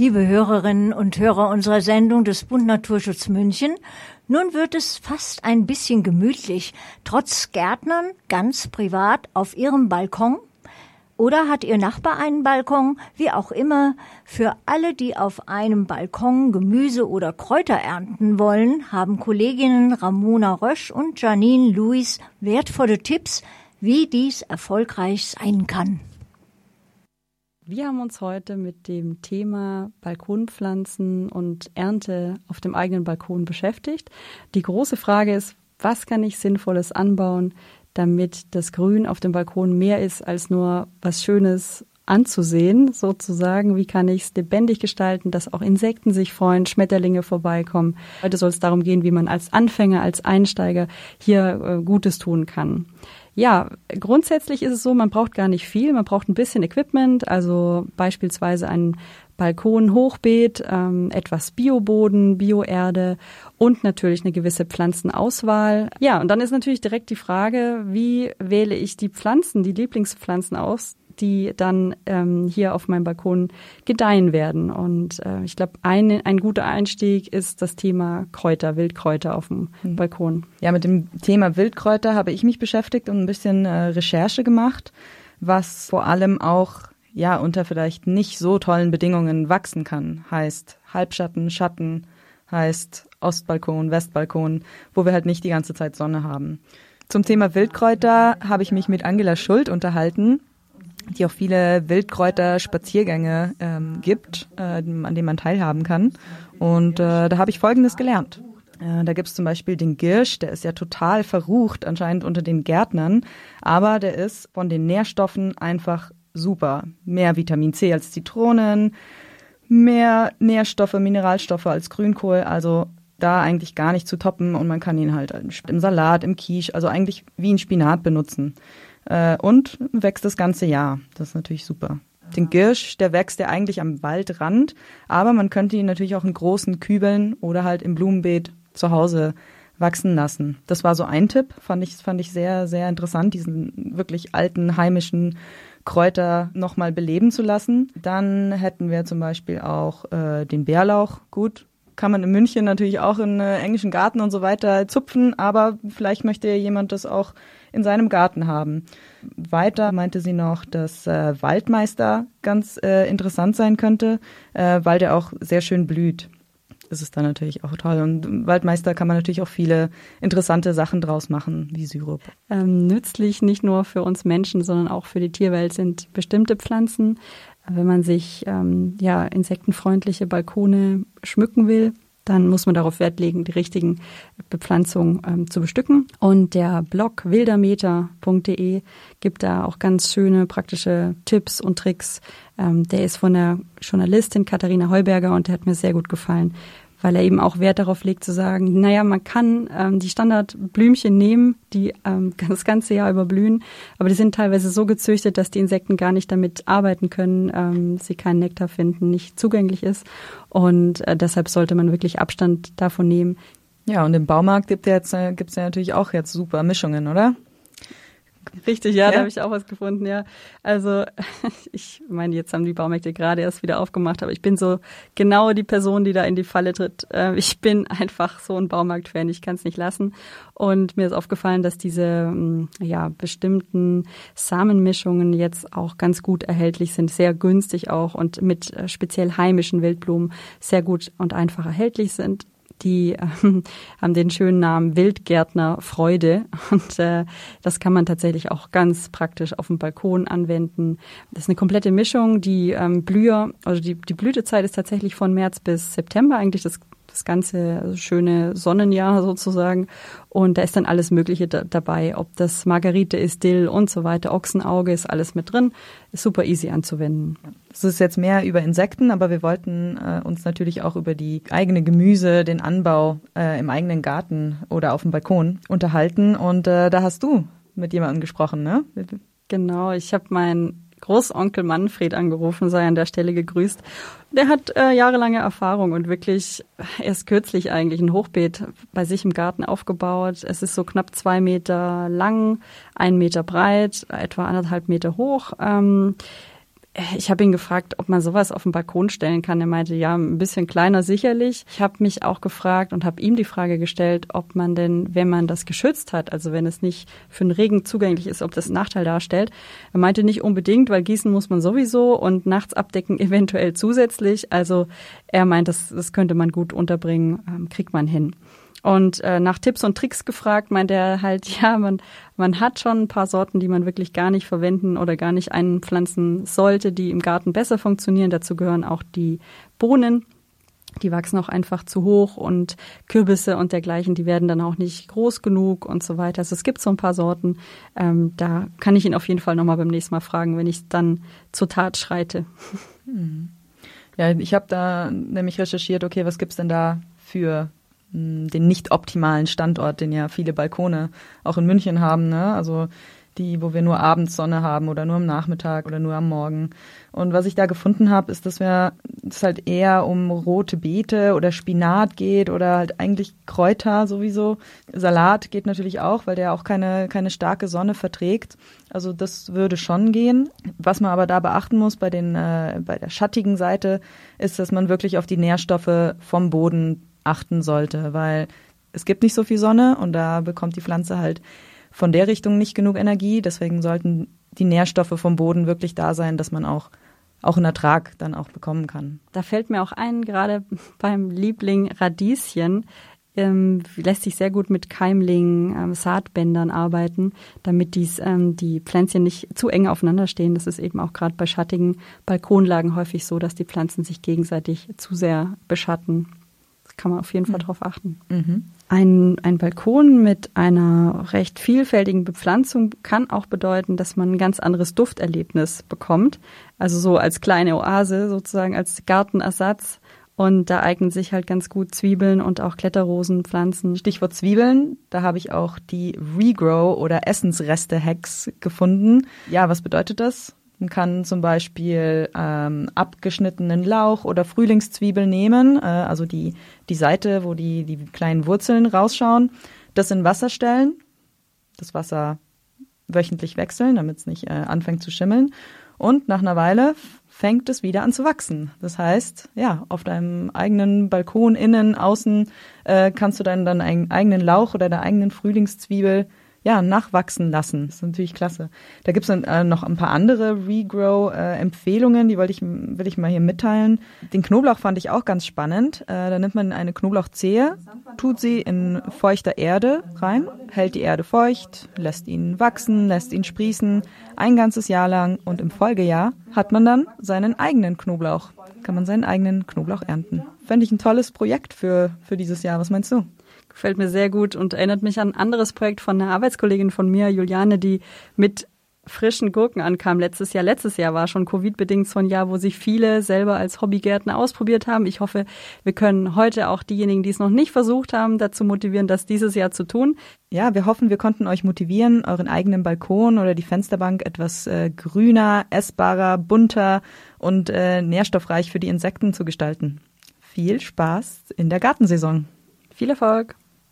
Liebe Hörerinnen und Hörer unserer Sendung des Bund Naturschutz München, nun wird es fast ein bisschen gemütlich, trotz Gärtnern ganz privat auf Ihrem Balkon oder hat Ihr Nachbar einen Balkon? Wie auch immer, für alle, die auf einem Balkon Gemüse oder Kräuter ernten wollen, haben Kolleginnen Ramona Rösch und Janine Louis wertvolle Tipps, wie dies erfolgreich sein kann. Wir haben uns heute mit dem Thema Balkonpflanzen und Ernte auf dem eigenen Balkon beschäftigt. Die große Frage ist, was kann ich Sinnvolles anbauen, damit das Grün auf dem Balkon mehr ist als nur was Schönes anzusehen, sozusagen. Wie kann ich es lebendig gestalten, dass auch Insekten sich freuen, Schmetterlinge vorbeikommen. Heute soll es darum gehen, wie man als Anfänger, als Einsteiger hier äh, Gutes tun kann. Ja, grundsätzlich ist es so, man braucht gar nicht viel. Man braucht ein bisschen Equipment, also beispielsweise ein Balkon, Hochbeet, ähm, etwas Bioboden, Bioerde und natürlich eine gewisse Pflanzenauswahl. Ja, und dann ist natürlich direkt die Frage, wie wähle ich die Pflanzen, die Lieblingspflanzen aus, die dann ähm, hier auf meinem Balkon gedeihen werden. Und äh, ich glaube, ein, ein guter Einstieg ist das Thema Kräuter, Wildkräuter auf dem mhm. Balkon. Ja, mit dem Thema Wildkräuter habe ich mich beschäftigt und ein bisschen äh, Recherche gemacht, was vor allem auch ja unter vielleicht nicht so tollen Bedingungen wachsen kann. Heißt Halbschatten, Schatten, heißt Ostbalkon, Westbalkon, wo wir halt nicht die ganze Zeit Sonne haben. Zum Thema Wildkräuter habe ich mich mit Angela Schuld unterhalten, die auch viele Wildkräuter-Spaziergänge ähm, gibt, äh, an denen man teilhaben kann. Und äh, da habe ich Folgendes gelernt. Äh, da gibt's zum Beispiel den Girsch, der ist ja total verrucht anscheinend unter den Gärtnern, aber der ist von den Nährstoffen einfach super. Mehr Vitamin C als Zitronen, mehr Nährstoffe, Mineralstoffe als Grünkohl, also da eigentlich gar nicht zu toppen und man kann ihn halt im Salat, im Quiche, also eigentlich wie ein Spinat benutzen. Äh, und wächst das ganze Jahr. Das ist natürlich super. Den Girsch, der wächst ja eigentlich am Waldrand, aber man könnte ihn natürlich auch in großen Kübeln oder halt im Blumenbeet zu Hause wachsen lassen. Das war so ein Tipp, fand ich, fand ich sehr, sehr interessant, diesen wirklich alten heimischen Kräuter nochmal beleben zu lassen. Dann hätten wir zum Beispiel auch äh, den Bärlauch. Gut, kann man in München natürlich auch in äh, englischen Garten und so weiter zupfen, aber vielleicht möchte jemand das auch in seinem Garten haben. Weiter meinte sie noch, dass äh, Waldmeister ganz äh, interessant sein könnte, äh, weil der auch sehr schön blüht. Das ist dann natürlich auch toll. Und Waldmeister kann man natürlich auch viele interessante Sachen draus machen, wie Syrup. Ähm, nützlich nicht nur für uns Menschen, sondern auch für die Tierwelt sind bestimmte Pflanzen. Wenn man sich ähm, ja insektenfreundliche Balkone schmücken will, dann muss man darauf Wert legen, die richtigen Bepflanzungen ähm, zu bestücken. Und der Blog wildermeter.de gibt da auch ganz schöne praktische Tipps und Tricks. Ähm, der ist von der Journalistin Katharina Heuberger und der hat mir sehr gut gefallen, weil er eben auch Wert darauf legt zu sagen, naja, man kann ähm, die Standardblümchen nehmen, die ähm, das ganze Jahr über blühen, aber die sind teilweise so gezüchtet, dass die Insekten gar nicht damit arbeiten können, ähm, sie keinen Nektar finden, nicht zugänglich ist und äh, deshalb sollte man wirklich Abstand davon nehmen. Ja, und im Baumarkt gibt es äh, gibt's ja natürlich auch jetzt super Mischungen, oder? Richtig, ja, ja? da habe ich auch was gefunden, ja. Also ich meine, jetzt haben die Baumärkte gerade erst wieder aufgemacht, aber ich bin so genau die Person, die da in die Falle tritt. Äh, ich bin einfach so ein Baumarkt-Fan, ich kann es nicht lassen. Und mir ist aufgefallen, dass diese hm, ja, bestimmten Samenmischungen jetzt auch ganz gut erhältlich sind, sehr günstig auch und mit äh, speziell heimischen Wildblumen sehr gut und einfach erhältlich sind die äh, haben den schönen Namen Wildgärtner Freude. Und äh, das kann man tatsächlich auch ganz praktisch auf dem Balkon anwenden. Das ist eine komplette Mischung. Die ähm, Blüher, also die, die Blütezeit ist tatsächlich von März bis September eigentlich das das ganze schöne Sonnenjahr sozusagen. Und da ist dann alles Mögliche da, dabei, ob das Margarite ist, Dill und so weiter, Ochsenauge ist alles mit drin. Ist super easy anzuwenden. Es ist jetzt mehr über Insekten, aber wir wollten äh, uns natürlich auch über die eigene Gemüse, den Anbau äh, im eigenen Garten oder auf dem Balkon unterhalten. Und äh, da hast du mit jemandem gesprochen, ne? Genau, ich habe meinen Großonkel Manfred angerufen, sei an der Stelle gegrüßt. Der hat äh, jahrelange Erfahrung und wirklich erst kürzlich eigentlich ein Hochbeet bei sich im Garten aufgebaut. Es ist so knapp zwei Meter lang, ein Meter breit, etwa anderthalb Meter hoch. Ähm, ich habe ihn gefragt, ob man sowas auf den Balkon stellen kann. Er meinte, ja, ein bisschen kleiner sicherlich. Ich habe mich auch gefragt und habe ihm die Frage gestellt, ob man denn, wenn man das geschützt hat, also wenn es nicht für den Regen zugänglich ist, ob das einen Nachteil darstellt. Er meinte nicht unbedingt, weil gießen muss man sowieso und nachts abdecken eventuell zusätzlich. Also er meint, das, das könnte man gut unterbringen, ähm, kriegt man hin. Und äh, nach Tipps und Tricks gefragt, meint er halt, ja, man, man hat schon ein paar Sorten, die man wirklich gar nicht verwenden oder gar nicht einpflanzen sollte, die im Garten besser funktionieren. Dazu gehören auch die Bohnen. Die wachsen auch einfach zu hoch und Kürbisse und dergleichen, die werden dann auch nicht groß genug und so weiter. Also es gibt so ein paar Sorten. Ähm, da kann ich ihn auf jeden Fall nochmal beim nächsten Mal fragen, wenn ich dann zur Tat schreite. Hm. Ja, ich habe da nämlich recherchiert, okay, was gibt's denn da für den nicht optimalen Standort, den ja viele Balkone auch in München haben, ne? Also die, wo wir nur abends Sonne haben oder nur am Nachmittag oder nur am Morgen. Und was ich da gefunden habe, ist, dass wir es halt eher um rote Beete oder Spinat geht oder halt eigentlich Kräuter sowieso. Salat geht natürlich auch, weil der auch keine, keine starke Sonne verträgt. Also das würde schon gehen. Was man aber da beachten muss bei den, äh, bei der schattigen Seite, ist, dass man wirklich auf die Nährstoffe vom Boden achten sollte, weil es gibt nicht so viel Sonne und da bekommt die Pflanze halt von der Richtung nicht genug Energie. Deswegen sollten die Nährstoffe vom Boden wirklich da sein, dass man auch auch einen Ertrag dann auch bekommen kann. Da fällt mir auch ein, gerade beim Liebling Radieschen ähm, lässt sich sehr gut mit Keimlingen, ähm, Saatbändern arbeiten, damit dies, ähm, die Pflänzchen nicht zu eng aufeinander stehen. Das ist eben auch gerade bei schattigen Balkonlagen häufig so, dass die Pflanzen sich gegenseitig zu sehr beschatten kann man auf jeden Fall mhm. darauf achten. Mhm. Ein, ein Balkon mit einer recht vielfältigen Bepflanzung kann auch bedeuten, dass man ein ganz anderes Dufterlebnis bekommt. Also so als kleine Oase sozusagen, als Gartenersatz. Und da eignen sich halt ganz gut Zwiebeln und auch Kletterrosenpflanzen. Stichwort Zwiebeln, da habe ich auch die Regrow oder Essensreste-Hacks gefunden. Ja, was bedeutet das? Man kann zum Beispiel ähm, abgeschnittenen Lauch oder Frühlingszwiebel nehmen, äh, also die, die Seite, wo die, die kleinen Wurzeln rausschauen, das in Wasser stellen, das Wasser wöchentlich wechseln, damit es nicht äh, anfängt zu schimmeln. Und nach einer Weile fängt es wieder an zu wachsen. Das heißt, ja, auf deinem eigenen Balkon, innen, außen, äh, kannst du dann deinen eigenen Lauch oder deine eigenen Frühlingszwiebel ja, nachwachsen lassen. Das ist natürlich klasse. Da gibt es äh, noch ein paar andere Regrow-Empfehlungen, die wollte ich, will ich mal hier mitteilen. Den Knoblauch fand ich auch ganz spannend. Äh, da nimmt man eine Knoblauchzehe, tut sie in feuchter Erde rein, hält die Erde feucht, lässt ihn wachsen, lässt ihn sprießen, ein ganzes Jahr lang und im Folgejahr hat man dann seinen eigenen Knoblauch. Kann man seinen eigenen Knoblauch ernten. Fände ich ein tolles Projekt für, für dieses Jahr. Was meinst du? Gefällt mir sehr gut und erinnert mich an ein anderes Projekt von einer Arbeitskollegin von mir, Juliane, die mit frischen Gurken ankam letztes Jahr. Letztes Jahr war schon Covid-bedingt so ein Jahr, wo sich viele selber als Hobbygärtner ausprobiert haben. Ich hoffe, wir können heute auch diejenigen, die es noch nicht versucht haben, dazu motivieren, das dieses Jahr zu tun. Ja, wir hoffen, wir konnten euch motivieren, euren eigenen Balkon oder die Fensterbank etwas äh, grüner, essbarer, bunter und äh, nährstoffreich für die Insekten zu gestalten. Viel Spaß in der Gartensaison. Viel Erfolg!